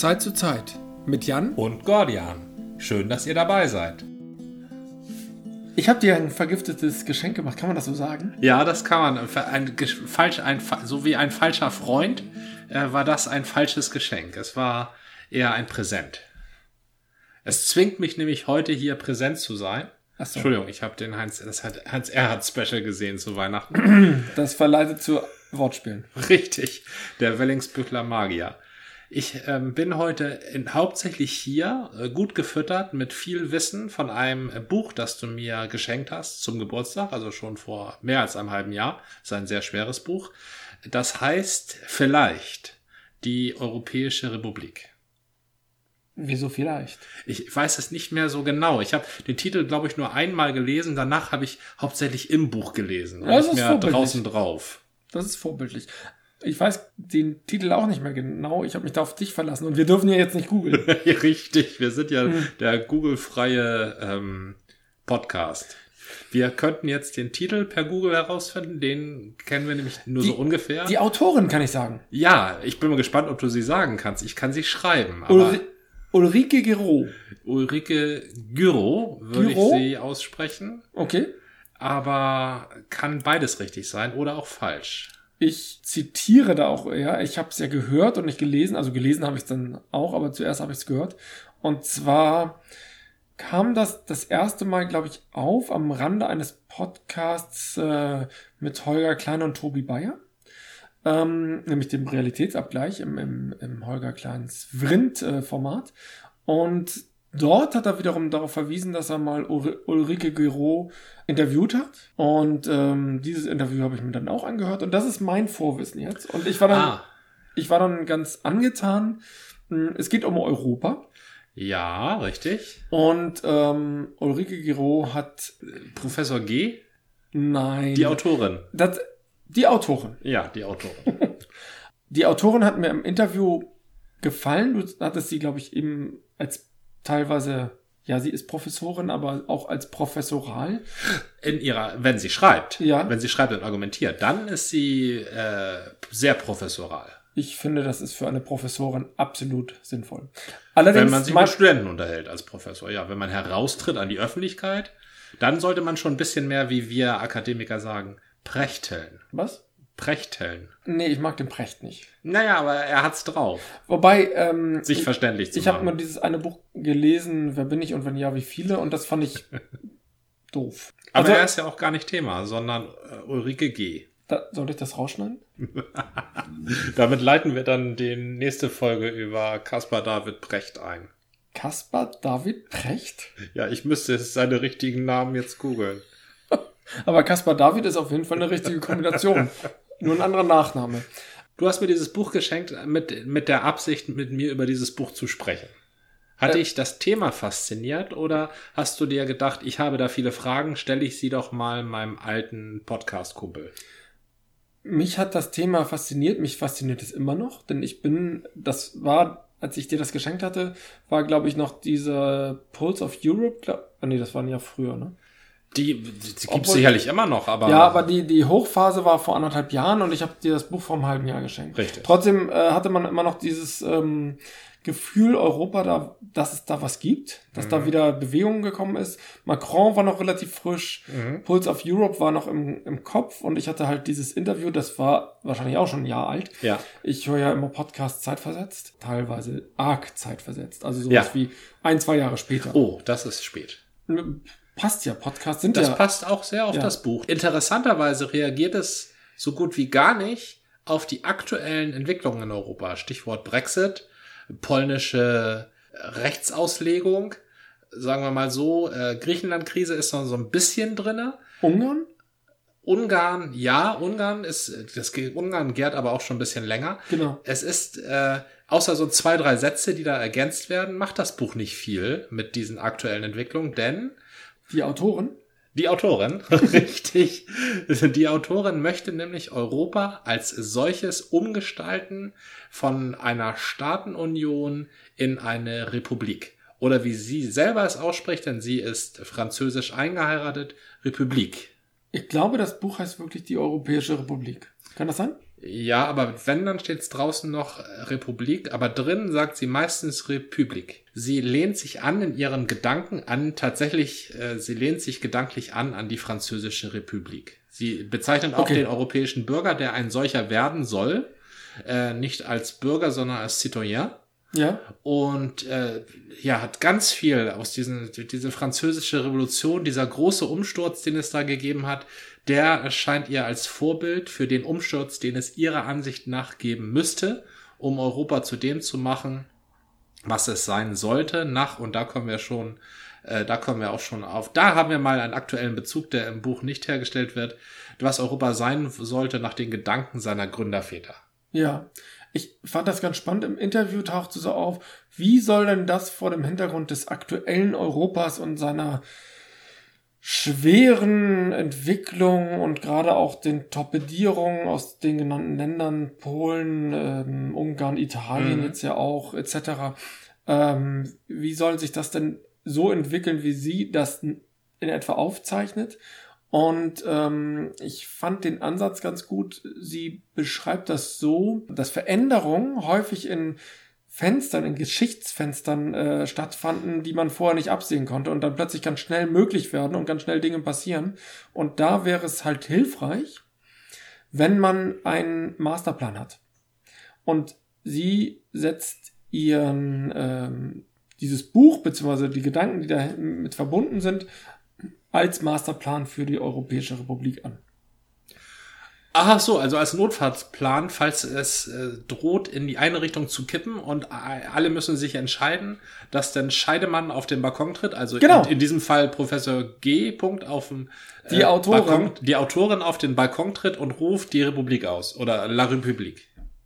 Zeit zu Zeit mit Jan und Gordian. Schön, dass ihr dabei seid. Ich habe dir ein vergiftetes Geschenk gemacht, kann man das so sagen? Ja, das kann man. Ein, falsch, ein, so wie ein falscher Freund äh, war das ein falsches Geschenk. Es war eher ein Präsent. Es zwingt mich nämlich heute hier präsent zu sein. So. Entschuldigung, ich habe den Heinz, das hat Heinz Erhard Special gesehen zu Weihnachten. Das verleitet zu Wortspielen. Richtig, der Wellingsbüchler Magier. Ich ähm, bin heute in, hauptsächlich hier äh, gut gefüttert mit viel Wissen von einem äh, Buch, das du mir geschenkt hast zum Geburtstag, also schon vor mehr als einem halben Jahr. Das ist ein sehr schweres Buch. Das heißt vielleicht die Europäische Republik. Wieso vielleicht? Ich weiß es nicht mehr so genau. Ich habe den Titel, glaube ich, nur einmal gelesen. Danach habe ich hauptsächlich im Buch gelesen. Das ist mehr draußen drauf. Das ist vorbildlich. Ich weiß den Titel auch nicht mehr genau. Ich habe mich da auf dich verlassen und wir dürfen ja jetzt nicht googeln. Richtig, wir sind ja hm. der Google-freie ähm, Podcast. Wir könnten jetzt den Titel per Google herausfinden, den kennen wir nämlich nur die, so ungefähr. Die Autorin kann ich sagen. Ja, ich bin mal gespannt, ob du sie sagen kannst. Ich kann sie schreiben. Ulri Ulrike Giro. Ulrike Giro würde ich sie aussprechen. Okay. Aber kann beides richtig sein oder auch falsch. Ich zitiere da auch eher. Ich habe es ja gehört und nicht gelesen. Also gelesen habe ich es dann auch, aber zuerst habe ich es gehört. Und zwar kam das das erste Mal, glaube ich, auf am Rande eines Podcasts äh, mit Holger Klein und Tobi Bayer. Ähm, nämlich dem Realitätsabgleich im, im, im Holger Kleins Vrind-Format. Äh, und Dort hat er wiederum darauf verwiesen, dass er mal Ulrike Gero interviewt hat. Und ähm, dieses Interview habe ich mir dann auch angehört. Und das ist mein Vorwissen jetzt. Und ich war dann, ah. ich war dann ganz angetan. Hm, es geht um Europa. Ja, richtig. Und ähm, Ulrike Gero hat. Professor G? Nein. Die Autorin. Das, die Autorin. Ja, die Autorin. die Autorin hat mir im Interview gefallen. Du hattest sie, glaube ich, eben als teilweise, ja, sie ist Professorin, aber auch als professoral. In ihrer, wenn sie schreibt, ja. wenn sie schreibt und argumentiert, dann ist sie äh, sehr professoral. Ich finde, das ist für eine Professorin absolut sinnvoll. Allerdings wenn man sich mit Studenten unterhält als Professor, ja, wenn man heraustritt an die Öffentlichkeit, dann sollte man schon ein bisschen mehr, wie wir Akademiker sagen, prechteln. Was? Prechteln. Nee, ich mag den Precht nicht. Naja, aber er hat's drauf. Wobei, ähm, sich verständlich zu ich, habe mal dieses eine Buch gelesen, Wer bin ich und wenn ja, wie viele, und das fand ich doof. Aber also, er ist ja auch gar nicht Thema, sondern äh, Ulrike G. Da, soll ich das rausschneiden? Damit leiten wir dann die nächste Folge über Caspar David Precht ein. Caspar David Precht? Ja, ich müsste seine richtigen Namen jetzt googeln. Aber Caspar David ist auf jeden Fall eine richtige Kombination. Nur ein anderer Nachname. Du hast mir dieses Buch geschenkt mit, mit der Absicht, mit mir über dieses Buch zu sprechen. Hat äh, dich das Thema fasziniert oder hast du dir gedacht, ich habe da viele Fragen, stelle ich sie doch mal meinem alten Podcast-Kumpel? Mich hat das Thema fasziniert, mich fasziniert es immer noch, denn ich bin, das war, als ich dir das geschenkt hatte, war, glaube ich, noch dieser Pulse of Europe, glaub, ah, nee, das waren ja früher, ne? Die, die gibt es sicherlich immer noch, aber. Ja, aber die, die Hochphase war vor anderthalb Jahren und ich habe dir das Buch vor einem halben Jahr geschenkt. Richtig. Trotzdem äh, hatte man immer noch dieses ähm, Gefühl, Europa, da, dass es da was gibt, dass mhm. da wieder Bewegung gekommen ist. Macron war noch relativ frisch, mhm. Pulse of Europe war noch im, im Kopf und ich hatte halt dieses Interview, das war wahrscheinlich auch schon ein Jahr alt. Ja. Ich höre ja immer Podcasts zeitversetzt, teilweise arg zeitversetzt, also sowas ja. wie ein, zwei Jahre später. Oh, das ist spät passt ja. Podcasts sind das ja. Das passt auch sehr auf ja. das Buch. Interessanterweise reagiert es so gut wie gar nicht auf die aktuellen Entwicklungen in Europa. Stichwort Brexit, polnische Rechtsauslegung. Sagen wir mal so, äh, Griechenland-Krise ist noch so ein bisschen drinne. Ungarn? Ungarn, ja, Ungarn ist, das Ungarn gärt aber auch schon ein bisschen länger. Genau. Es ist, äh, außer so zwei, drei Sätze, die da ergänzt werden, macht das Buch nicht viel mit diesen aktuellen Entwicklungen, denn die Autorin? Die Autorin, richtig. Die Autorin möchte nämlich Europa als solches umgestalten von einer Staatenunion in eine Republik. Oder wie sie selber es ausspricht, denn sie ist französisch eingeheiratet, Republik. Ich glaube, das Buch heißt wirklich die Europäische Republik. Kann das sein? Ja, aber wenn, dann steht es draußen noch Republik, aber drin sagt sie meistens Republik. Sie lehnt sich an in ihren Gedanken an, tatsächlich, äh, sie lehnt sich gedanklich an an die französische Republik. Sie bezeichnet auch Okay. den europäischen Bürger, der ein solcher werden soll, äh, nicht als Bürger, sondern als Citoyen. Ja. Und äh, ja, hat ganz viel aus diesen, diese französische Revolution, dieser große Umsturz, den es da gegeben hat, der erscheint ihr als Vorbild für den Umsturz, den es ihrer Ansicht nach geben müsste, um Europa zu dem zu machen, was es sein sollte, nach, und da kommen wir schon, äh, da kommen wir auch schon auf, da haben wir mal einen aktuellen Bezug, der im Buch nicht hergestellt wird, was Europa sein sollte nach den Gedanken seiner Gründerväter. Ja. Ich fand das ganz spannend. Im Interview tauchte so auf, wie soll denn das vor dem Hintergrund des aktuellen Europas und seiner schweren Entwicklung und gerade auch den Torpedierungen aus den genannten Ländern, Polen, ähm, Ungarn, Italien Mhm. jetzt ja auch, etc. Ähm, wie soll sich das denn so entwickeln, wie sie das in etwa aufzeichnet? Und ähm, ich fand den Ansatz ganz gut. Sie beschreibt das so, dass Veränderungen häufig in Fenstern, in Geschichtsfenstern äh, stattfanden, die man vorher nicht absehen konnte und dann plötzlich ganz schnell möglich werden und ganz schnell Dinge passieren. Und da wäre es halt hilfreich, wenn man einen Masterplan hat. Und sie setzt ihren ähm, dieses Buch beziehungsweise die Gedanken, die damit verbunden sind, als Masterplan für die Europäische Republik an. Ach so, also als Notfallsplan, falls es äh, droht, in die eine Richtung zu kippen und alle müssen sich entscheiden, dass dann Scheidemann auf den Balkon tritt, also Genau. in, in diesem Fall Professor G. Punkt auf dem äh, Die Autorin. Balkon, die Autorin auf den Balkon tritt und ruft die Republik aus oder La République.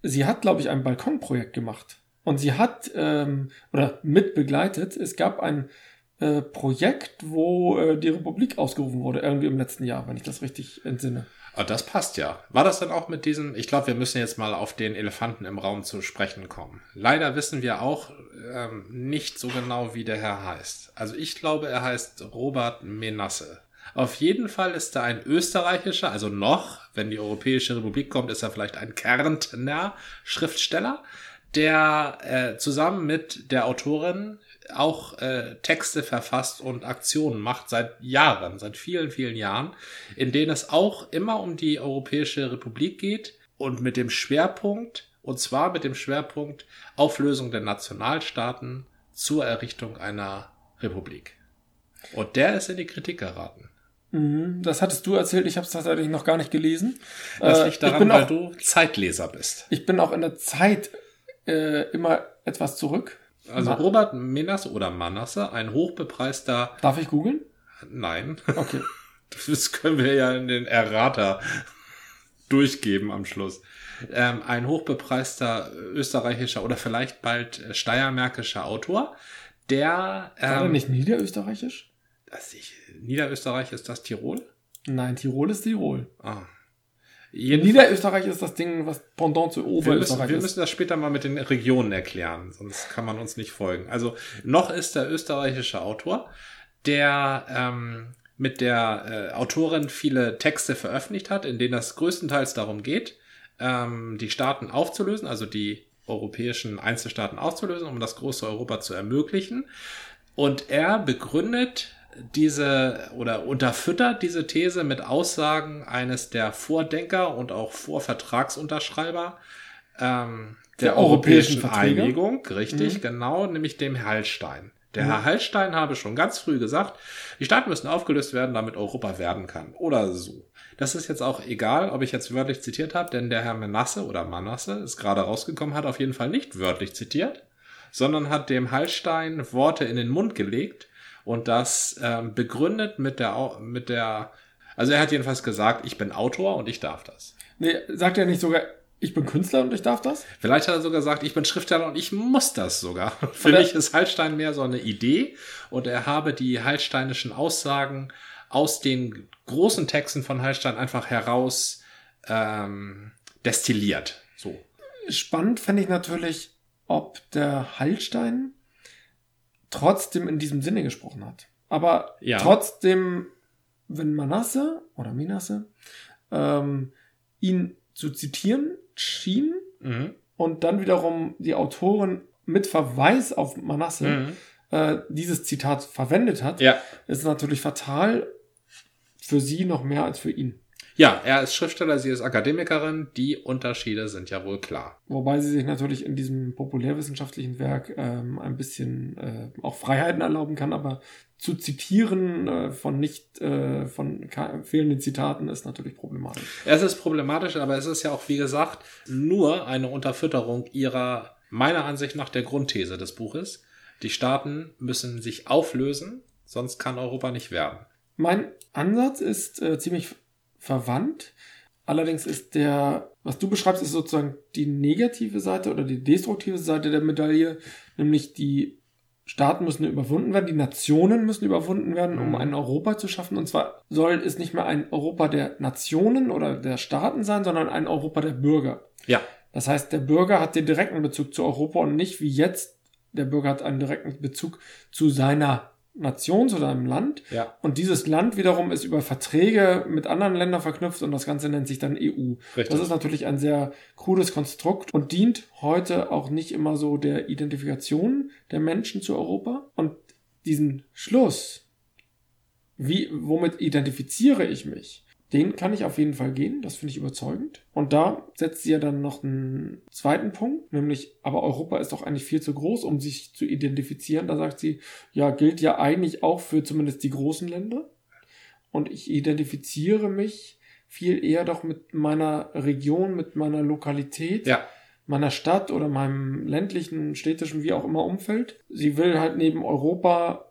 Sie hat, glaube ich, ein Balkonprojekt gemacht. Und sie hat, ähm, oder mit begleitet, es gab ein äh, Projekt, wo äh, die Republik ausgerufen wurde, irgendwie im letzten Jahr, wenn ich das richtig entsinne. Ah, das passt ja. War das dann auch mit diesem, ich glaube, wir müssen jetzt mal auf den Elefanten im Raum zu sprechen kommen. Leider wissen wir auch ähm, nicht so genau, wie der Herr heißt. Also ich glaube, er heißt Robert Menasse. Auf jeden Fall ist er ein österreichischer, also noch, wenn die Europäische Republik kommt, ist er vielleicht ein Kärntner Schriftsteller, der äh, zusammen mit der Autorin auch äh, Texte verfasst und Aktionen macht seit Jahren, seit vielen, vielen Jahren, in denen es auch immer um die Europäische Republik geht und mit dem Schwerpunkt, und zwar mit dem Schwerpunkt Auflösung der Nationalstaaten zur Errichtung einer Republik. Und der ist in die Kritik geraten. Mhm, das hattest du erzählt, ich habe es tatsächlich noch gar nicht gelesen. Das Äh, liegt ich, daran, bin weil auch, du Zeitleser bist. ich bin auch in der Zeit äh, immer etwas zurück. Also Ma- Robert Menasse oder Manasse, ein hochbepreister, Darf ich googeln? nein, Okay. Das können wir ja in den Errata durchgeben am Schluss. Ähm, ein hochbepreister österreichischer oder vielleicht bald steiermärkischer Autor, der War der ähm, nicht niederösterreichisch? das ich, Niederösterreich ist das Tirol? Nein, Tirol ist Tirol. Ah. Jeden Niederösterreich ist das Ding, was Pendant zu wir müssen, Oberösterreich wir ist. müssen das später mal mit den Regionen erklären, sonst kann man uns nicht folgen. Also noch ist der österreichische Autor, der ähm, mit der äh, Autorin viele Texte veröffentlicht hat, in denen das größtenteils darum geht, ähm, die Staaten aufzulösen, also die europäischen Einzelstaaten aufzulösen, um das große Europa zu ermöglichen. Und er begründet diese oder unterfüttert diese These mit Aussagen eines der Vordenker und auch Vorvertragsunterschreiber ähm, der, Der europäischen europäischen Verträge? Einigung, richtig, Mhm. genau, nämlich dem Hallstein. Der Mhm. Herr Hallstein habe schon ganz früh gesagt, die Staaten müssen aufgelöst werden, damit Europa werden kann. Oder so. Das ist jetzt auch egal, ob ich jetzt wörtlich zitiert habe, denn der Herr Menasse oder Manasse ist gerade rausgekommen, hat auf jeden Fall nicht wörtlich zitiert, sondern hat dem Hallstein Worte in den Mund gelegt und das ähm, begründet mit der, mit der, also er hat jedenfalls gesagt, ich bin Autor und ich darf das. Nee, sagt er nicht sogar, ich bin Künstler und ich darf das? Vielleicht hat er sogar gesagt, ich bin Schriftsteller und ich muss das sogar. Für mich ist Hallstein mehr so eine Idee und er habe die hallsteinischen Aussagen aus den großen Texten von Hallstein einfach heraus ähm, destilliert. So. Spannend fände ich natürlich, ob der Hallstein trotzdem in diesem Sinne gesprochen hat. Aber Ja. trotzdem, wenn Manasse oder Minasse ähm, ihn zu zitieren, schien Mhm. und dann wiederum die Autorin mit Verweis auf Manasse Mhm. äh, dieses Zitat verwendet hat, Ja. ist natürlich fatal für sie noch mehr als für ihn. Ja, er ist Schriftsteller, sie ist Akademikerin. Die Unterschiede sind ja wohl klar. Wobei sie sich natürlich in diesem populärwissenschaftlichen Werk ähm, ein bisschen äh, auch Freiheiten erlauben kann, aber zu zitieren äh, von nicht äh, von fehlenden Zitaten ist natürlich problematisch. Es ist problematisch, aber es ist ja auch, wie gesagt, nur eine Unterfütterung ihrer, meiner Ansicht nach, der Grundthese des Buches. Die Staaten müssen sich auflösen, sonst kann Europa nicht werden. Mein Ansatz ist äh, ziemlich verwandt. Allerdings ist der, was du beschreibst, ist sozusagen die negative Seite oder die destruktive Seite der Medaille, nämlich die Staaten müssen überwunden werden, die Nationen müssen überwunden werden, um Mhm. ein Europa zu schaffen. Und zwar soll es nicht mehr ein Europa der Nationen oder der Staaten sein, sondern ein Europa der Bürger. Ja, Das heißt, der Bürger hat den direkten Bezug zu Europa und nicht wie jetzt, der Bürger hat einen direkten Bezug zu seiner Nation, zu seinem Land. ja, Und dieses Land wiederum ist über Verträge mit anderen Ländern verknüpft und das Ganze nennt sich dann EU. richtig. Das ist natürlich ein sehr krudes Konstrukt und dient heute auch nicht immer so der Identifikation der Menschen zu Europa. Und diesen Schluss, wie, womit identifiziere ich mich, den kann ich auf jeden Fall gehen, das finde ich überzeugend. Und da setzt sie ja dann noch einen zweiten Punkt, nämlich, aber Europa ist doch eigentlich viel zu groß, um sich zu identifizieren. Da sagt sie, ja, gilt ja eigentlich auch für zumindest die großen Länder. Und ich identifiziere mich viel eher doch mit meiner Region, mit meiner Lokalität, ja, meiner Stadt oder meinem ländlichen, städtischen, wie auch immer Umfeld. Sie will halt neben Europa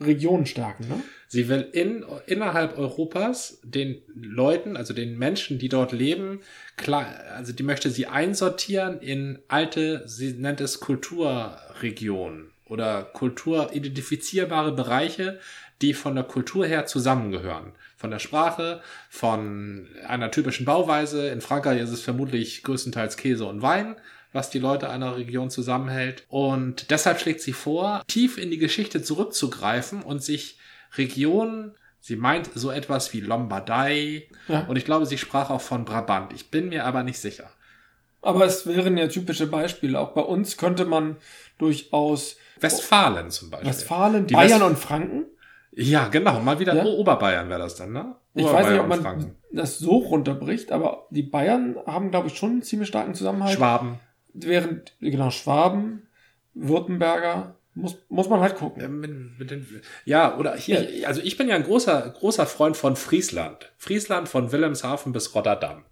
Regionen stärken, ne? Sie will in, innerhalb Europas den Leuten, also den Menschen, die dort leben, klar, also die möchte sie einsortieren in alte, sie nennt es Kulturregionen oder kulturidentifizierbare Bereiche, die von der Kultur her zusammengehören. Von der Sprache, von einer typischen Bauweise. In Frankreich ist es vermutlich größtenteils Käse und Wein, was die Leute einer Region zusammenhält. Und deshalb schlägt sie vor, tief in die Geschichte zurückzugreifen und sich Regionen, sie meint so etwas wie Lombardei Ja. und ich glaube, sie sprach auch von Brabant. Ich bin mir aber nicht sicher. Aber es wären ja typische Beispiele. Auch bei uns könnte man durchaus Westfalen zum Beispiel. Westfalen, Die Bayern West- und Franken. Ja, genau. Mal wieder Ja? Oberbayern wäre das dann, ne? Ich weiß nicht, ob man Franken. das so runterbricht, aber die Bayern haben, glaube ich, schon einen ziemlich starken Zusammenhalt. Schwaben. Während, genau, Schwaben, Württemberger, muss, muss man halt gucken. Äh, mit, mit den, ja, oder hier, also ich bin ja ein großer, großer Freund von Friesland. Friesland von Wilhelmshaven bis Rotterdam.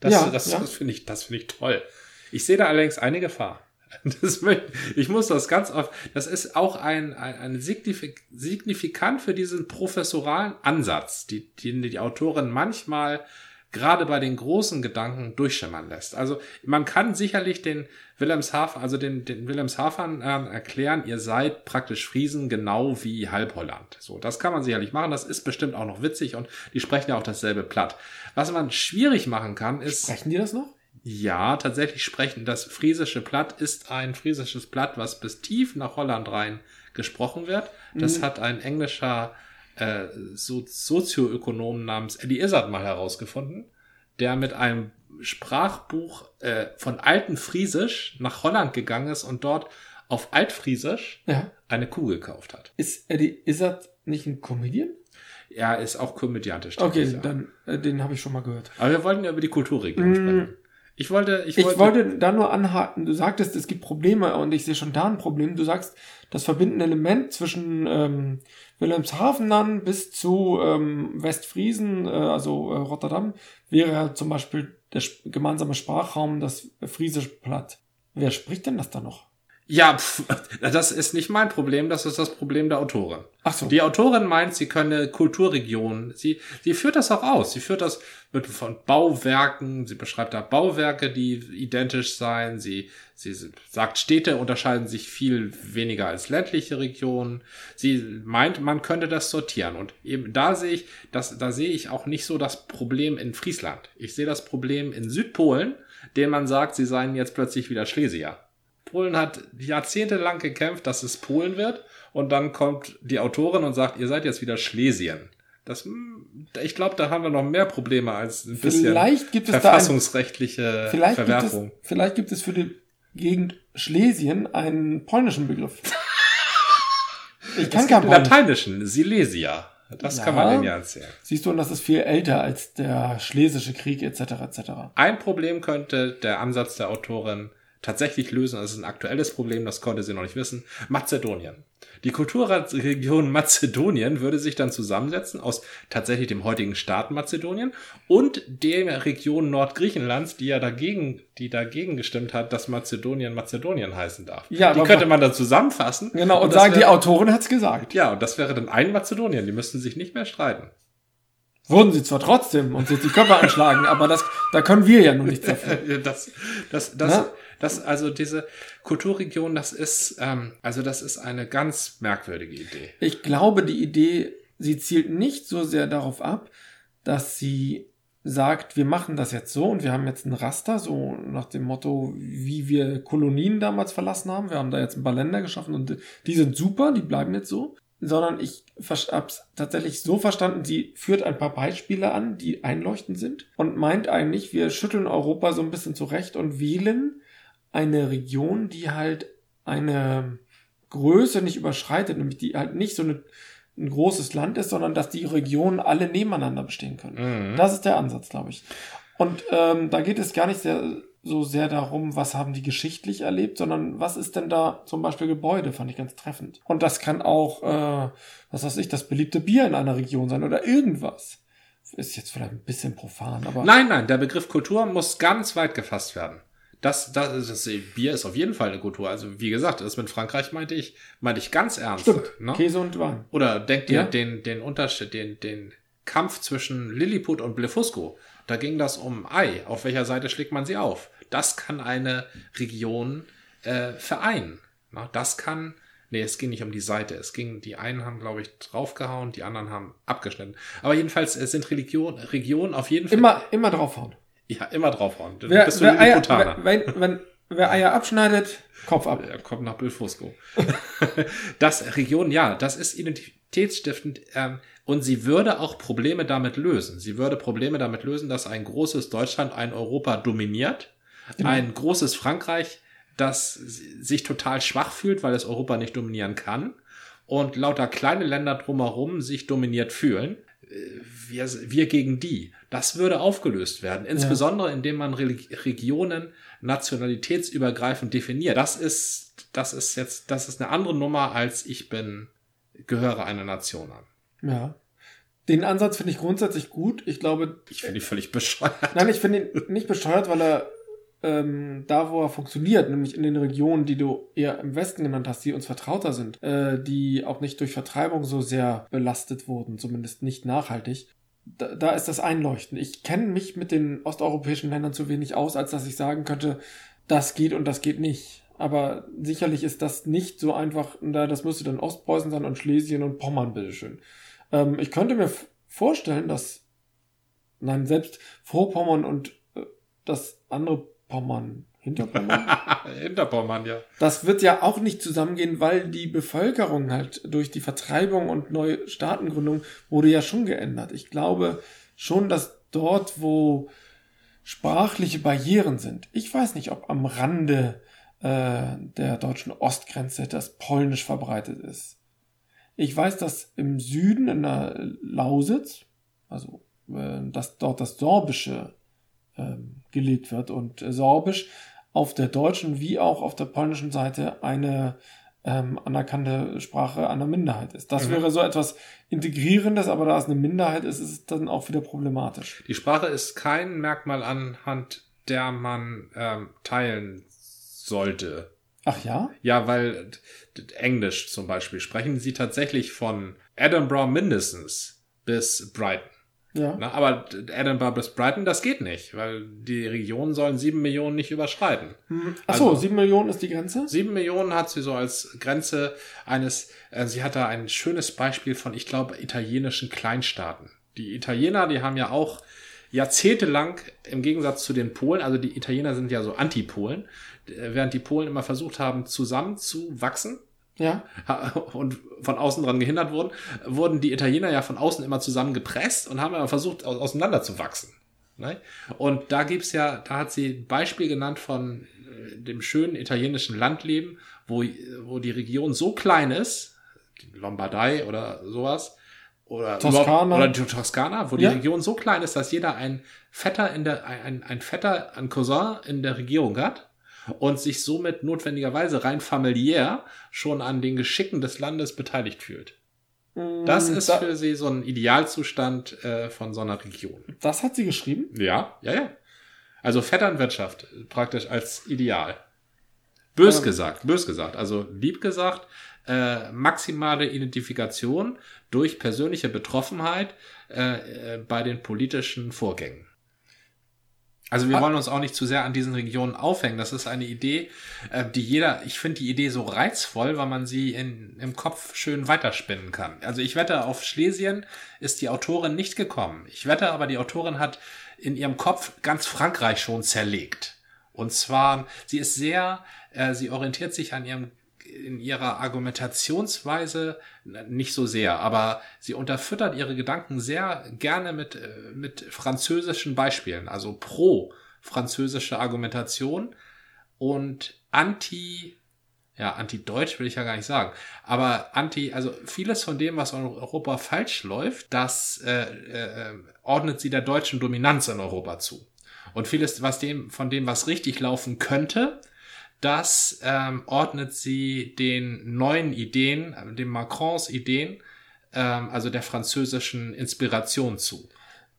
Das, Ja, das, ja. das finde ich, das finde ich toll. Ich sehe da allerdings eine Gefahr. Das, ich muss das ganz oft, das ist auch ein, ein, ein signifik, signifikant für diesen professoralen Ansatz, die, den die Autorin manchmal gerade bei den großen Gedanken durchschimmern lässt. Also man kann sicherlich den Wilhelmshaven, also den, den Wilhelmshavern ähm, erklären, ihr seid praktisch Friesen genau wie Halbholland. So, das kann man sicherlich machen. Das ist bestimmt auch noch witzig und die sprechen ja auch dasselbe Platt. Was man schwierig machen kann, ist Sprechen die das noch? ja, tatsächlich sprechen. Das friesische Platt ist ein friesisches Platt, was bis tief nach Holland rein gesprochen wird. Das hat ein englischer äh, so Sozioökonom namens Eddie Izzard mal herausgefunden, der mit einem Sprachbuch äh, von alten Friesisch nach Holland gegangen ist und dort auf Altfriesisch Ja. eine Kuh gekauft hat. Ist Eddie Izzard nicht ein Comedian? Er ist auch komödiantisch. Okay, dann, äh, den habe ich schon mal gehört. Aber wir wollten ja über die Kulturregion Mm. sprechen. Ich wollte, ich Ich wollte, wollte da nur anhaken, du sagtest, es gibt Probleme und ich sehe schon da ein Problem. Du sagst, das verbindende Element zwischen ähm, Wilhelmshaven dann bis zu ähm, Westfriesen, äh, also äh, Rotterdam, wäre ja zum Beispiel der gemeinsame Sprachraum, das Friesisch Platt. Wer spricht denn das da noch? Ja, pf, das ist nicht mein Problem, das ist das Problem der Autorin. Ach so. Die Autorin meint, sie könne Kulturregionen. Sie, sie führt das auch aus. Sie führt das mit von Bauwerken. Sie beschreibt da Bauwerke, die identisch seien. Sie, sie sagt, Städte unterscheiden sich viel weniger als ländliche Regionen. Sie meint, man könnte das sortieren. Und eben da sehe ich, das, da sehe ich auch nicht so das Problem in Friesland. Ich sehe das Problem in Südpolen, denen man sagt, sie seien jetzt plötzlich wieder Schlesier. Polen hat jahrzehntelang gekämpft, dass es Polen wird. Und dann kommt die Autorin und sagt, ihr seid jetzt wieder Schlesien. Das, hm, ich glaube, da haben wir noch mehr Probleme als ein bisschen Vielleicht gibt es verfassungsrechtliche ein, vielleicht Verwerfung. Gibt es, vielleicht gibt es für die Gegend Schlesien einen polnischen Begriff. Ich kann keinen lateinischen, Silesia. Das ja, kann man denen ja erzählen. Siehst du, und das ist viel älter als der Schlesische Krieg etc. etc. Ein Problem könnte der Ansatz der Autorin tatsächlich lösen. Das ist ein aktuelles Problem, das konnte sie noch nicht wissen. Mazedonien. Die Kulturregion Mazedonien würde sich dann zusammensetzen aus tatsächlich dem heutigen Staat Mazedonien und der Region Nordgriechenlands, die ja dagegen, die dagegen gestimmt hat, dass Mazedonien Mazedonien heißen darf. Ja, die könnte man dann zusammenfassen. Genau, und, und sagen, wäre, die Autorin hat's gesagt. Ja, und das wäre dann ein Mazedonien. Die müssten sich nicht mehr streiten. Wurden sie zwar trotzdem und sich die Körper anschlagen, aber das, da können wir ja nur nichts dafür. das, das, das, das, also diese Kulturregion, das ist, ähm, also das ist eine ganz merkwürdige Idee. Ich glaube, die Idee, sie zielt nicht so sehr darauf ab, dass sie sagt, wir machen das jetzt so und wir haben jetzt ein Raster, so nach dem Motto, wie wir Kolonien damals verlassen haben. Wir haben da jetzt ein paar Länder geschaffen und die sind super, die bleiben jetzt so. Sondern ich habe es tatsächlich so verstanden, sie führt ein paar Beispiele an, die einleuchtend sind und meint eigentlich, wir schütteln Europa so ein bisschen zurecht und wählen eine Region, die halt eine Größe nicht überschreitet, nämlich die halt nicht so eine, ein großes Land ist, sondern dass die Regionen alle nebeneinander bestehen können. Mhm. Das ist der Ansatz, glaube ich. Und ähm, da geht es gar nicht sehr, so sehr darum, was haben die geschichtlich erlebt, sondern was ist denn da zum Beispiel Gebäude, fand ich ganz treffend. Und das kann auch, äh, was weiß ich, das beliebte Bier in einer Region sein oder irgendwas. Ist jetzt vielleicht ein bisschen profan, aber. Nein, nein, der Begriff Kultur muss ganz weit gefasst werden. Das, das, das Bier ist auf jeden Fall eine Kultur. Also wie gesagt, das mit Frankreich meinte ich, meinte ich ganz ernst. Stimmt. Ne? Käse und Wein. Oder denkt ihr ja? den, den Unterschied, den, den Kampf zwischen Lilliput und Blefusco. Da ging das um Ei. Auf welcher Seite schlägt man sie auf? Das kann eine Region äh, vereinen. Na, das kann. Nee, es ging nicht um die Seite. Es ging, die einen haben, glaube ich, draufgehauen, die anderen haben abgeschnitten. Aber jedenfalls es sind Religion, Regionen auf jeden Fall. Immer, immer draufhauen. Ja, immer draufhauen. Dann wer, bist du wer Eier, wenn, wenn, wer Eier abschneidet, Kopf ab. Er kommt nach Bilfusco. das Region, ja, das ist identitätsstiftend. Ähm, und sie würde auch Probleme damit lösen. Sie würde Probleme damit lösen, dass ein großes Deutschland ein Europa dominiert. Genau. Ein großes Frankreich, das sich total schwach fühlt, weil es Europa nicht dominieren kann. Und lauter kleine Länder drumherum sich dominiert fühlen. Wir, wir gegen die. Das würde aufgelöst werden, insbesondere ja. indem man Re Regionen nationalitätsübergreifend definiert. Das ist, das ist jetzt, das ist eine andere Nummer als ich bin, gehöre einer Nation an. Ja. Den Ansatz finde ich grundsätzlich gut. Ich glaube. Ich finde ihn völlig bescheuert. Nein, ich finde ihn nicht bescheuert, weil er ähm, da, wo er funktioniert, nämlich in den Regionen, die du eher im Westen genannt hast, die uns vertrauter sind, äh, die auch nicht durch Vertreibung so sehr belastet wurden, zumindest nicht nachhaltig, da, da ist das einleuchtend. Ich kenne mich mit den osteuropäischen Ländern zu wenig aus, als dass ich sagen könnte, das geht und das geht nicht. Aber sicherlich ist das nicht so einfach, da das müsste dann Ostpreußen sein und Schlesien und Pommern, bitteschön. Ähm, ich könnte mir vorstellen, dass, nein, selbst Vorpommern und äh, das andere Pommern, Hinterpommern. Hinterpommern, ja. Das wird ja auch nicht zusammengehen, weil die Bevölkerung halt durch die Vertreibung und neue Staatengründung wurde ja schon geändert. Ich glaube schon, dass dort, wo sprachliche Barrieren sind, ich weiß nicht, ob am Rande äh, der deutschen Ostgrenze das Polnisch verbreitet ist. Ich weiß, dass im Süden in der Lausitz, also äh, dass dort das Sorbische äh, gelebt wird und Sorbisch auf der deutschen wie auch auf der polnischen Seite eine ähm, anerkannte Sprache einer Minderheit ist. Das mhm. wäre so etwas Integrierendes, aber da es eine Minderheit ist, ist es dann auch wieder problematisch. Die Sprache ist kein Merkmal anhand der man ähm, teilen sollte. Ach ja? Ja, weil Englisch zum Beispiel sprechen sie tatsächlich von Edinburgh mindestens bis Brighton. Ja. Na, aber Edinburgh bis Brighton, das geht nicht, weil die Region sollen sieben Millionen nicht überschreiten. Hm. Achso, also, sieben Millionen ist die Grenze? Sieben Millionen hat sie so als Grenze eines, äh, sie hat da ein schönes Beispiel von, ich glaube, italienischen Kleinstaaten. Die Italiener, die haben ja auch jahrzehntelang im Gegensatz zu den Polen, also die Italiener sind ja so Antipolen, während die Polen immer versucht haben, zusammenzuwachsen, Ja. und von außen dran gehindert wurden, wurden die Italiener ja von außen immer zusammengepresst und haben aber versucht, auseinander zu wachsen. Ne? Und da gibt's ja, da hat sie ein Beispiel genannt von äh, dem schönen italienischen Landleben, wo, wo die Region so klein ist, die Lombardei oder sowas, oder Toskana. oder die Toskana, wo die Ja. Region so klein ist, dass jeder ein Vetter in der, ein, ein Vetter, ein Cousin in der Regierung hat und sich somit notwendigerweise rein familiär schon an den Geschicken des Landes beteiligt fühlt. Das ist da, für sie so ein Idealzustand äh, von so einer Region. Das hat sie geschrieben. Ja, ja, ja. Also Vetternwirtschaft äh, praktisch als Ideal. Bös Ähm. gesagt, bös gesagt. Also lieb gesagt, äh, maximale Identifikation durch persönliche Betroffenheit äh, äh, bei den politischen Vorgängen. Also wir Ah. wollen uns auch nicht zu sehr an diesen Regionen aufhängen. Das ist eine Idee, äh, die jeder, ich finde die Idee so reizvoll, weil man sie in, im Kopf schön weiterspinnen kann. Also ich wette, auf Schlesien ist die Autorin nicht gekommen. Ich wette aber, die Autorin hat in ihrem Kopf ganz Frankreich schon zerlegt. Und zwar, sie ist sehr, äh, sie orientiert sich an ihrem in ihrer Argumentationsweise nicht so sehr, aber sie unterfüttert ihre Gedanken sehr gerne mit, äh, mit französischen Beispielen, also pro französische Argumentation und anti, ja, anti-deutsch will ich ja gar nicht sagen, aber anti, also vieles von dem, was in Europa falsch läuft, das äh, äh, ordnet sie der deutschen Dominanz in Europa zu. Und vieles, was dem, von dem, was richtig laufen könnte, das ähm, ordnet sie den neuen Ideen, äh, den Macrons Ideen, ähm, also der französischen Inspiration zu.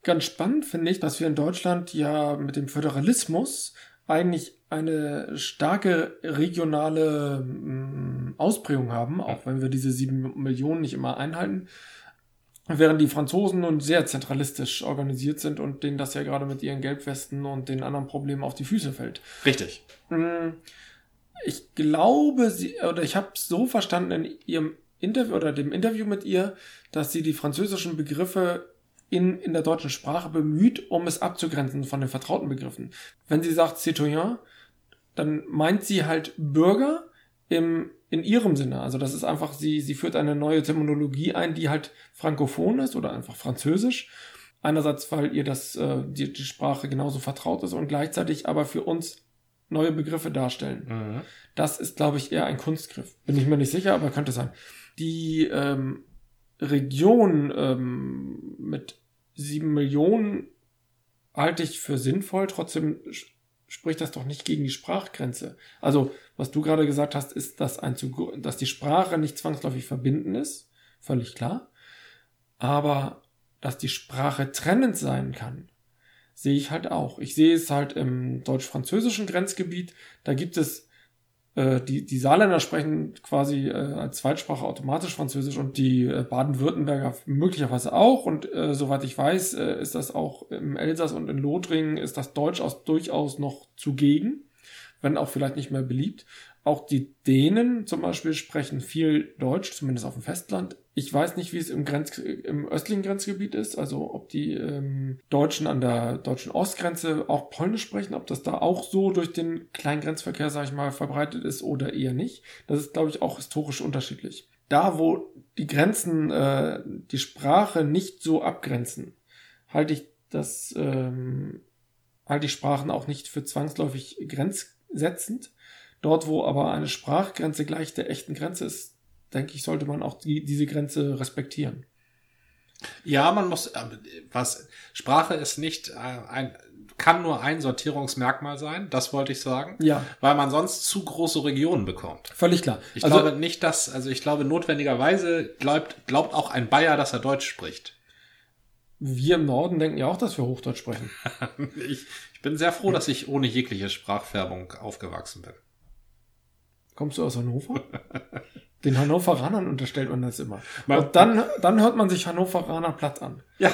Ganz spannend finde ich, dass wir in Deutschland ja mit dem Föderalismus eigentlich eine starke regionale mm, Ausprägung haben, auch wenn wir diese sieben Millionen nicht immer einhalten. Während die Franzosen nun sehr zentralistisch organisiert sind und denen das ja gerade mit ihren Gelbwesten und den anderen Problemen auf die Füße fällt. Richtig. Mm, Ich glaube, sie, oder ich habe so verstanden in ihrem Interview oder dem Interview mit ihr, dass sie die französischen Begriffe in, in der deutschen Sprache bemüht, um es abzugrenzen von den vertrauten Begriffen. Wenn sie sagt Citoyen, dann meint sie halt Bürger im, in ihrem Sinne. Also das ist einfach, sie, sie führt eine neue Terminologie ein, die halt frankophon ist oder einfach französisch. Einerseits, weil ihr das, äh, die, die Sprache genauso vertraut ist und gleichzeitig aber für uns neue Begriffe darstellen. Mhm. Das ist, glaube ich, eher ein Kunstgriff. Bin ich mir nicht sicher, aber könnte sein. Die ähm, Region ähm, mit sieben Millionen halte ich für sinnvoll. Trotzdem spricht das doch nicht gegen die Sprachgrenze. Also, was du gerade gesagt hast, ist, dass, ein zu, dass die Sprache nicht zwangsläufig verbinden ist. Völlig klar. Aber dass die Sprache trennend sein kann, sehe ich halt auch. Ich sehe es halt im deutsch-französischen Grenzgebiet. Da gibt es äh, die, die Saarländer sprechen quasi äh, als Zweitsprache automatisch Französisch und die äh, Baden-Württemberger möglicherweise auch. Und äh, soweit ich weiß, äh, ist das auch im Elsass und in Lothringen ist das Deutsch aus, durchaus noch zugegen, wenn auch vielleicht nicht mehr beliebt. Auch die Dänen zum Beispiel sprechen viel Deutsch, zumindest auf dem Festland. Ich weiß nicht, wie es im, Grenz, im östlichen Grenzgebiet ist, also ob die ähm, Deutschen an der deutschen Ostgrenze auch Polnisch sprechen, ob das da auch so durch den kleinen Grenzverkehr, sage ich mal, verbreitet ist oder eher nicht. Das ist, glaube ich, auch historisch unterschiedlich. Da, wo die Grenzen äh, die Sprache nicht so abgrenzen, halte ich das, ähm, halte ich Sprachen auch nicht für zwangsläufig grenzsetzend. Dort, wo aber eine Sprachgrenze gleich der echten Grenze ist, denke ich, sollte man auch die, diese Grenze respektieren. Ja, man muss, äh, was, Sprache ist nicht äh, ein, kann nur ein Sortierungsmerkmal sein, das wollte ich sagen, Ja, weil man sonst zu große Regionen bekommt. völlig klar. Ich also, glaube nicht, dass, also ich glaube notwendigerweise glaubt, glaubt auch ein Bayer, dass er Deutsch spricht. wir im Norden denken ja auch, dass wir Hochdeutsch sprechen. Ich, ich bin sehr froh, dass ich ohne jegliche Sprachfärbung aufgewachsen bin. Kommst du aus Hannover? Den Hannoveranern unterstellt man das immer. Und dann, dann hört man sich Hannoveraner platt an. Ja.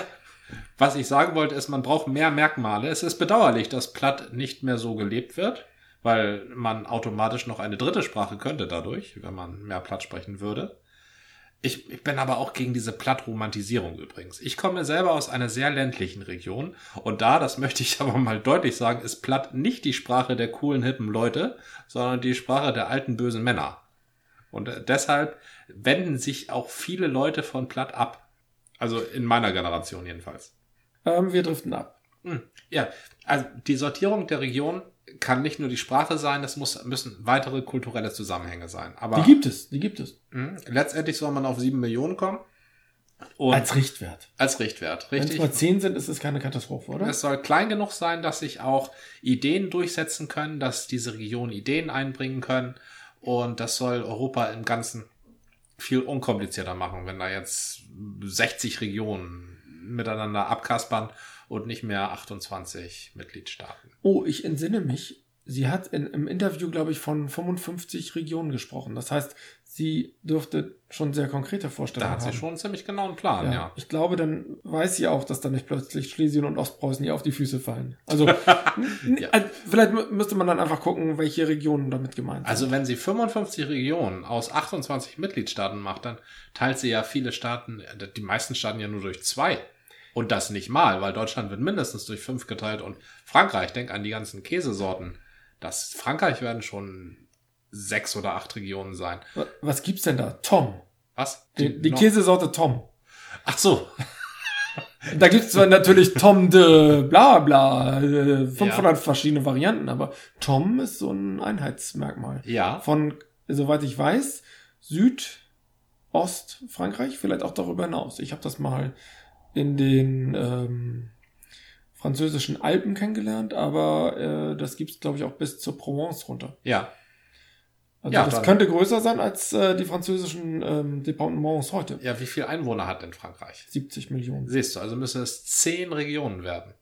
Was ich sagen wollte, ist, man braucht mehr Merkmale. Es ist bedauerlich, dass Platt nicht mehr so gelebt wird, weil man automatisch noch eine dritte Sprache könnte dadurch, wenn man mehr Platt sprechen würde. Ich, ich bin aber auch gegen diese Plattromantisierung übrigens. Ich komme selber aus einer sehr ländlichen Region und da, das möchte ich aber mal deutlich sagen, ist Platt nicht die Sprache der coolen, hippen Leute, sondern die Sprache der alten, bösen Männer. Und äh, deshalb wenden sich auch viele Leute von Platt ab. Also in meiner Generation jedenfalls. Ähm, wir driften ab. Hm. Ja, also die Sortierung der Region kann nicht nur die Sprache sein, es muss, müssen weitere kulturelle Zusammenhänge sein. Aber Die gibt es, die gibt es. mh, letztendlich soll man auf sieben Millionen kommen. Und Als Richtwert. als Richtwert, Wenn es richtig. mal 10 sind, ist es keine Katastrophe, oder? Es soll klein genug sein, dass sich auch Ideen durchsetzen können, dass diese Regionen Ideen einbringen können. Und das soll Europa im Ganzen viel unkomplizierter machen, wenn da jetzt 60 Regionen miteinander abkaspern und nicht mehr 28 Mitgliedstaaten. Oh, ich entsinne mich. Sie hat in, im Interview, glaube ich, von 55 Regionen gesprochen. Das heißt, sie dürfte schon sehr konkrete Da Vorstellungen hat sie haben. schon einen ziemlich genauen Plan, Ja. ja. Ich glaube, dann weiß sie auch, dass da nicht plötzlich Schlesien und Ostpreußen ihr auf die Füße fallen. Also, Ja. also vielleicht mü- müsste man dann einfach gucken, welche Regionen damit gemeint sind. Also wenn sie 55 Regionen aus 28 Mitgliedstaaten macht, dann teilt sie ja viele Staaten, die meisten Staaten ja nur durch zwei. Und das nicht mal, weil Deutschland wird mindestens durch fünf geteilt und Frankreich, denk an die ganzen Käsesorten. Das Frankreich werden schon sechs oder acht Regionen sein. Wa- Was gibt's denn da? Tom. Was? Die, die Käsesorte Tom. Ach so. Da gibt's zwar natürlich Tom de bla bla, äh, 500 verschiedene Varianten, aber Tom ist so ein Einheitsmerkmal. Ja. Von, soweit ich weiß, Süd, Ost, Frankreich, vielleicht auch darüber hinaus. Ich habe das mal in den ähm, französischen Alpen kennengelernt, aber äh, das gibt's glaube ich, auch bis zur Provence runter. Ja. Also Ja, das könnte größer sein als äh, die französischen ähm, Departements heute. Ja, wie viel Einwohner hat denn Frankreich? 70 Millionen. Siehst du, also müssen es zehn Regionen werden.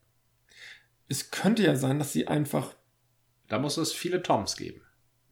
Es könnte ja sein, dass sie einfach Da muss es viele Toms geben.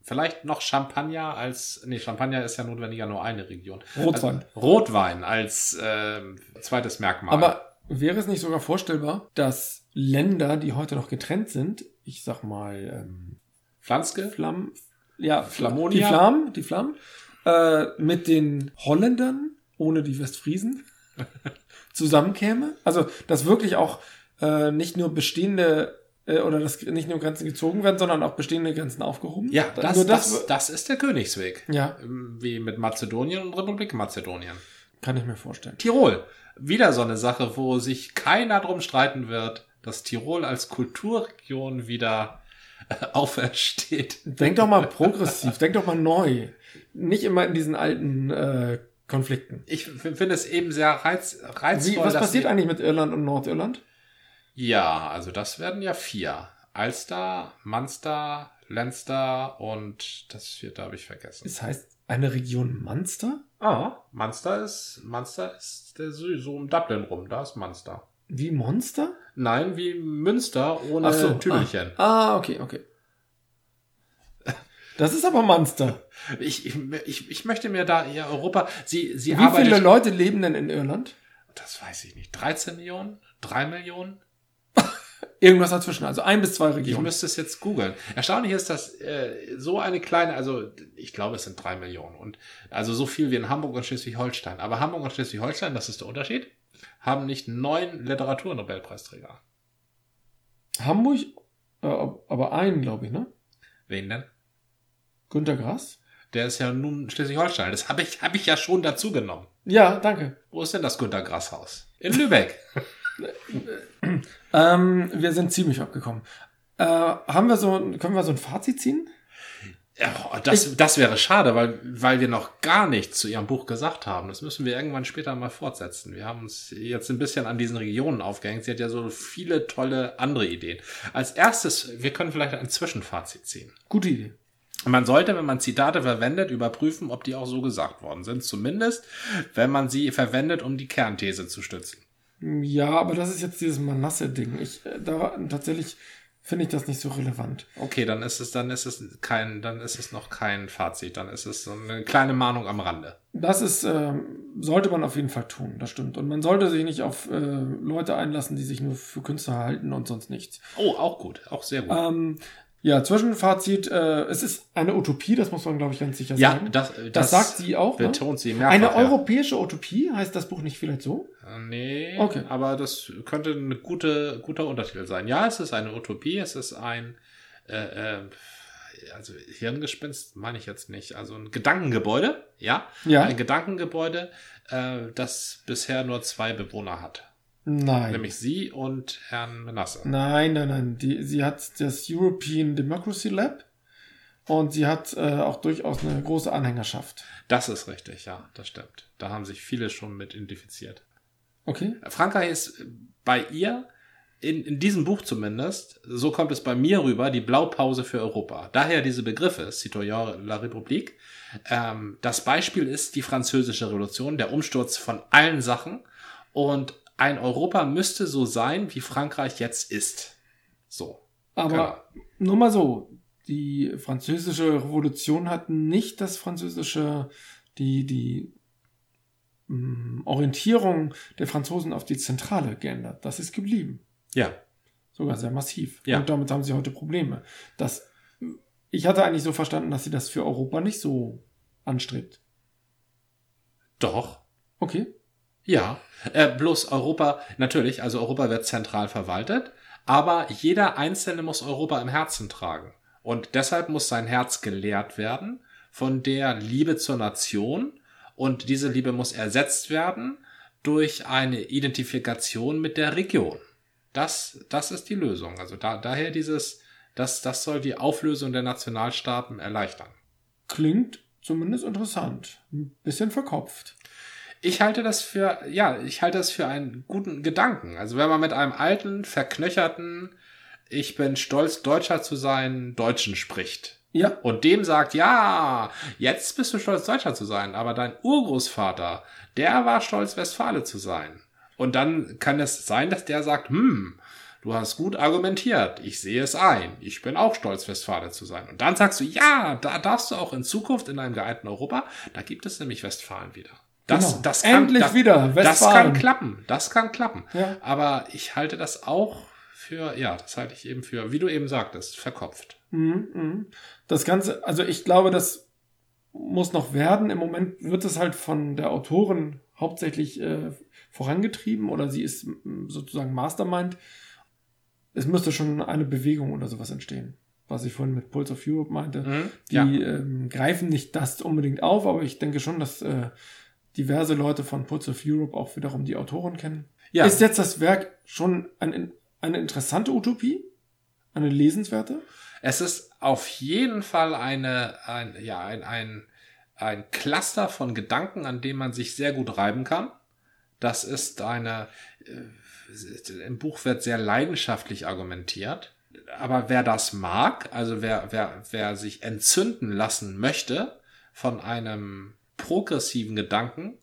Vielleicht noch Champagner als, nee, Champagner ist ja notwendiger nur eine Region. Rotwein. Also Rotwein als ähm, zweites Merkmal. Aber wäre es nicht sogar vorstellbar, dass Länder, die heute noch getrennt sind, ich sag mal, ähm, Pflanzke? Flam, ja, Flamonia? die Flammen, die Flammen, äh, mit den Holländern, ohne die Westfriesen, zusammenkäme? Also, dass wirklich auch äh, nicht nur bestehende äh, oder dass nicht nur Grenzen gezogen werden, sondern auch bestehende Grenzen aufgehoben? Ja, Da- das, nur das, das ist der Königsweg. ja, Ähm, Wie mit Mazedonien und Republik Mazedonien. kann ich mir vorstellen. Tirol. Wieder so eine Sache, wo sich keiner drum streiten wird, dass Tirol als Kulturregion wieder äh, aufersteht. Denk doch mal progressiv, denk doch mal neu. Nicht immer in diesen alten äh, Konflikten. Ich finde es eben sehr reiz, reizvoll. Wie, was passiert eigentlich mit Irland und Nordirland? Ja, also das werden ja vier. Ulster, Munster, Leinster und das vierte habe ich vergessen. Das heißt, eine Region Munster? Ah, Munster ist, Munster ist der so, so um Dublin rum, da ist Munster. Wie Monster? Nein, wie Münster ohne Ach so, Tüdelchen. Ah, okay, okay. Das ist aber Munster. Ich, ich, ich, ich möchte mir da ja Europa, sie, sie Wie arbeitet, viele Leute leben denn in Irland? das weiß ich nicht, 13 Millionen? 3 Millionen? Irgendwas dazwischen, also ein bis zwei Ich Regionen. müsste es jetzt googeln. Erstaunlich ist, dass äh, so eine kleine, also ich glaube, es sind drei Millionen und also so viel wie in Hamburg und Schleswig-Holstein. Aber Hamburg und Schleswig-Holstein, das ist der Unterschied, haben nicht neun Literaturnobelpreisträger. Hamburg, äh, aber einen, glaube ich, ne? Wen denn? Günter Grass? Der ist ja nun Schleswig-Holstein. Das habe ich, hab ich ja schon dazu genommen. Ja, danke. Wo ist denn das Günter Grass Haus? In Lübeck. Ähm, wir sind ziemlich abgekommen. Äh, haben wir so, können wir so ein Fazit ziehen? Ja, das, das wäre schade, weil, weil wir noch gar nichts zu Ihrem Buch gesagt haben. Das müssen wir irgendwann später mal fortsetzen. Wir haben uns jetzt ein bisschen an diesen Regionen aufgehängt. Sie hat ja so viele tolle andere Ideen. Als erstes, wir können vielleicht ein Zwischenfazit ziehen. Gute Idee. Man sollte, wenn man Zitate verwendet, überprüfen, ob die auch so gesagt worden sind. Zumindest, wenn man sie verwendet, um die Kernthese zu stützen. Ja, aber das ist jetzt dieses Manasse-Ding. Ich, äh, da, tatsächlich finde ich das nicht so relevant. Okay, dann ist es, dann ist es kein, dann ist es noch kein Fazit. Dann ist es so eine kleine Mahnung am Rande. Das ist, ähm, sollte man auf jeden Fall tun, das stimmt. Und man sollte sich nicht auf äh, Leute einlassen, die sich nur für Künstler halten und sonst nichts. Oh, auch gut. Auch sehr gut. Ähm, ja, Zwischenfazit, äh, es ist eine Utopie, das muss man, glaube ich, ganz sicher ja, sagen. das, das, sagt sie auch. Ne? betont sie mehrfach. Eine ja. europäische Utopie, heißt das Buch nicht vielleicht so? Äh, Nee, Okay. aber das könnte ein gute, guter Untertitel sein. Ja, es ist eine Utopie, es ist ein, äh, äh, also Hirngespinst meine ich jetzt nicht. Also ein Gedankengebäude, ja. Ja. Ein Gedankengebäude, äh, das bisher nur zwei Bewohner hat. Nein. Nämlich sie und Herrn Menasse. Nein, nein, nein. Die, sie hat das European Democracy Lab und sie hat äh, auch durchaus eine große Anhängerschaft. Das ist richtig, ja, das stimmt. Da haben sich viele schon mit identifiziert. Okay. Frankreich ist bei ihr, in, in diesem Buch zumindest, so kommt es bei mir rüber, die Blaupause für Europa. Daher diese Begriffe, Citoyen la République. Ähm, das Beispiel ist die französische Revolution, der Umsturz von allen Sachen. Und ein Europa müsste so sein, wie Frankreich jetzt ist. So. Aber nur mal so, die französische Revolution hat nicht das französische, die, die mh, Orientierung der Franzosen auf die Zentrale geändert. Das ist geblieben. Ja. Sogar sehr massiv. Ja. Und damit haben sie heute Probleme. Das, ich hatte eigentlich so verstanden, dass sie das für Europa nicht so anstrebt. Doch. Okay. Ja, äh, bloß Europa, natürlich, also Europa wird zentral verwaltet, aber jeder Einzelne muss Europa im Herzen tragen. Und deshalb muss sein Herz gelehrt werden von der Liebe zur Nation und diese Liebe muss ersetzt werden durch eine Identifikation mit der Region. Das, das ist die Lösung. Also da, daher dieses, das, das soll die Auflösung der Nationalstaaten erleichtern. Klingt zumindest interessant. Ein bisschen verkopft. Ich halte das für, ja, ich halte das für einen guten Gedanken. Also wenn man mit einem alten, verknöcherten, ich bin stolz, Deutscher zu sein, Deutschen spricht. Ja. Und dem sagt, ja, jetzt bist du stolz, Deutscher zu sein, aber dein Urgroßvater, der war stolz, Westfale zu sein. Und dann kann es sein, dass der sagt, hm, du hast gut argumentiert, ich sehe es ein, ich bin auch stolz, Westfale zu sein. Und dann sagst du, ja, da darfst du auch in Zukunft in einem geeinten Europa, da gibt es nämlich Westfalen wieder. Das, Genau. das Endlich das, wieder, Das Westfalen. kann klappen, das kann klappen. Ja. Aber ich halte das auch für, ja, das halte ich eben für, wie du eben sagtest, verkopft. Mhm, mhm. Das Ganze, also ich glaube, das muss noch werden. Im Moment wird es halt von der Autorin hauptsächlich äh, vorangetrieben oder sie ist sozusagen Mastermind. Es müsste schon eine Bewegung oder sowas entstehen. Was ich vorhin mit Pulse of Europe meinte. Mhm. Die Ja. ähm, greifen nicht das unbedingt auf, aber ich denke schon, dass äh, diverse Leute von Pulse of Europe auch wiederum die Autorin kennen. Ja. Ist jetzt das Werk schon ein, eine interessante Utopie? Eine lesenswerte? Es ist auf jeden Fall eine, ein, ja, ein, ein, ein Cluster von Gedanken, an dem man sich sehr gut reiben kann. Das ist eine, äh, im Buch wird sehr leidenschaftlich argumentiert. Aber wer das mag, also wer, wer, wer sich entzünden lassen möchte von einem progressiven Gedanken,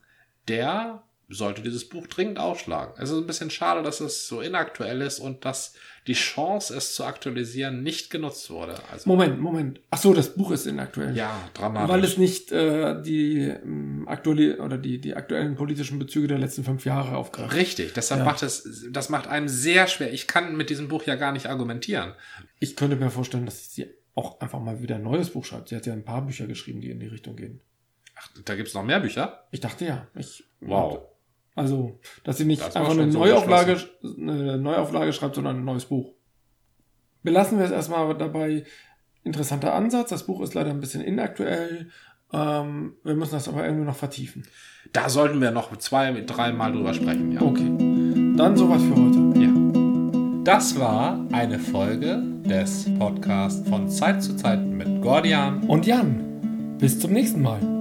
der sollte dieses Buch dringend aufschlagen. Es ist ein bisschen schade, dass es so inaktuell ist und dass die Chance, es zu aktualisieren, nicht genutzt wurde. Also, Moment, Moment. Ach so, das Buch ist inaktuell. ja, dramatisch. Weil es nicht äh, die ähm, aktuelle oder die, die aktuellen politischen Bezüge der letzten fünf Jahre aufgreift. Richtig, deshalb Ja. macht es, das macht einem sehr schwer. Ich kann mit diesem Buch ja gar nicht argumentieren. Ich könnte mir vorstellen, dass sie auch einfach mal wieder ein neues Buch schreibt. Sie hat ja ein paar Bücher geschrieben, die in die Richtung gehen. Ach, da gibt's noch mehr Bücher? Ich dachte ja. Ich, Wow. Also, dass sie nicht Das einfach eine so Neuauflage, eine Neuauflage schreibt, sondern ein neues Buch. Belassen wir es erstmal dabei. Interessanter Ansatz. Das Buch ist leider ein bisschen inaktuell. Ähm, wir müssen das aber irgendwie noch vertiefen. Da sollten wir noch zwei, drei Mal drüber sprechen, ja. Okay. Dann soweit für heute. Ja. Das war eine Folge des Podcasts von Zeit zu Zeit mit Gordian. Und Jan, bis zum nächsten Mal.